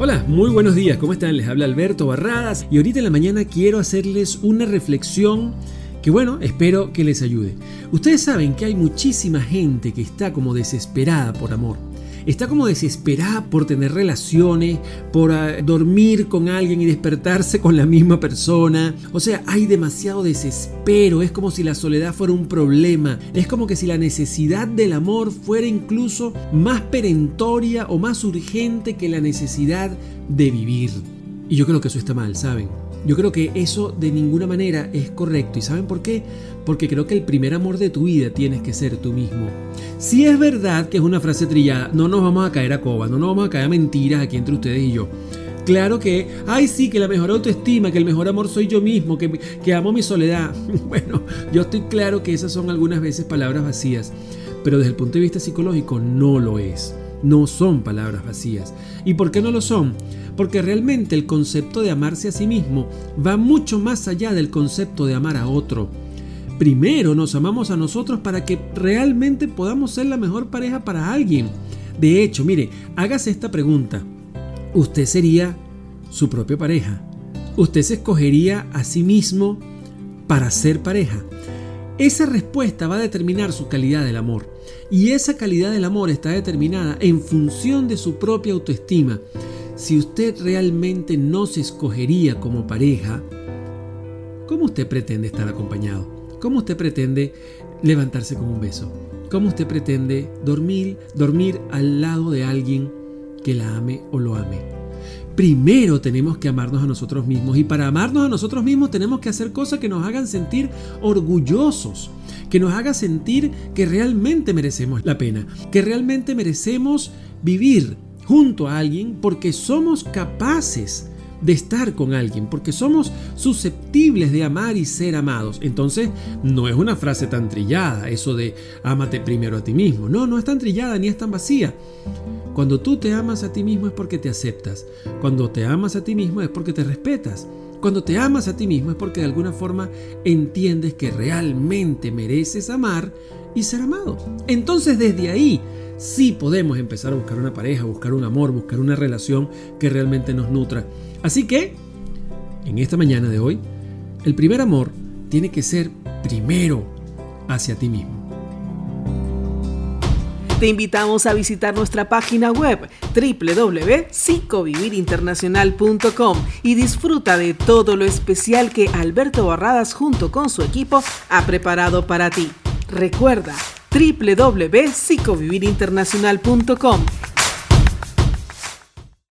Hola, muy buenos días, ¿cómo están? Les habla Alberto Barradas y ahorita en la mañana quiero hacerles una reflexión que bueno, espero que les ayude. Ustedes saben que hay muchísima gente que está como desesperada por amor está como desesperada por tener relaciones, por ah, dormir con alguien y despertarse con la misma persona. O sea, hay demasiado desespero, es como si la soledad fuera un problema, es como que si la necesidad del amor fuera incluso más perentoria o más urgente que la necesidad de vivir. Y yo creo que eso está mal, ¿saben? Yo creo que eso de ninguna manera es correcto. ¿Y saben por qué? Porque creo que el primer amor de tu vida tienes que ser tú mismo. Si es verdad que es una frase trillada, no nos vamos a caer a coba, no nos vamos a caer a mentiras aquí entre ustedes y yo. Claro que, ay sí, que la mejor autoestima, que el mejor amor soy yo mismo, que, que amo mi soledad. Bueno, yo estoy claro que esas son algunas veces palabras vacías, pero desde el punto de vista psicológico no lo es. No son palabras vacías. ¿Y por qué no lo son? porque realmente el concepto de amarse a sí mismo va mucho más allá del concepto de amar a otro. Primero nos amamos a nosotros para que realmente podamos ser la mejor pareja para alguien. De hecho, mire, hágase esta pregunta. ¿Usted sería su propia pareja? ¿Usted se escogería a sí mismo para ser pareja? Esa respuesta va a determinar su calidad del amor. Y esa calidad del amor está determinada en función de su propia autoestima. Si usted realmente no se escogería como pareja, ¿cómo usted pretende estar acompañado? ¿Cómo usted pretende levantarse con un beso? ¿Cómo usted pretende dormir, dormir al lado de alguien que la ame o lo ame? Primero tenemos que amarnos a nosotros mismos y para amarnos a nosotros mismos tenemos que hacer cosas que nos hagan sentir orgullosos, que nos hagan sentir que realmente merecemos la pena, que realmente merecemos vivir junto a alguien porque somos capaces de estar con alguien, porque somos susceptibles de amar y ser amados. Entonces, no es una frase tan trillada, eso de ámate primero a ti mismo. No, no es tan trillada ni es tan vacía. Cuando tú te amas a ti mismo es porque te aceptas. Cuando te amas a ti mismo es porque te respetas. Cuando te amas a ti mismo es porque de alguna forma entiendes que realmente mereces amar y ser amado. Entonces, desde ahí sí podemos empezar a buscar una pareja, buscar un amor, buscar una relación que realmente nos nutra. Así que, en esta mañana de hoy, el primer amor tiene que ser primero hacia ti mismo. Te invitamos a visitar nuestra página web www.psicovivirinternacional.com y disfruta de todo lo especial que Alberto Barradas junto con su equipo ha preparado para ti. Recuerda www.psicovivirinternacional.com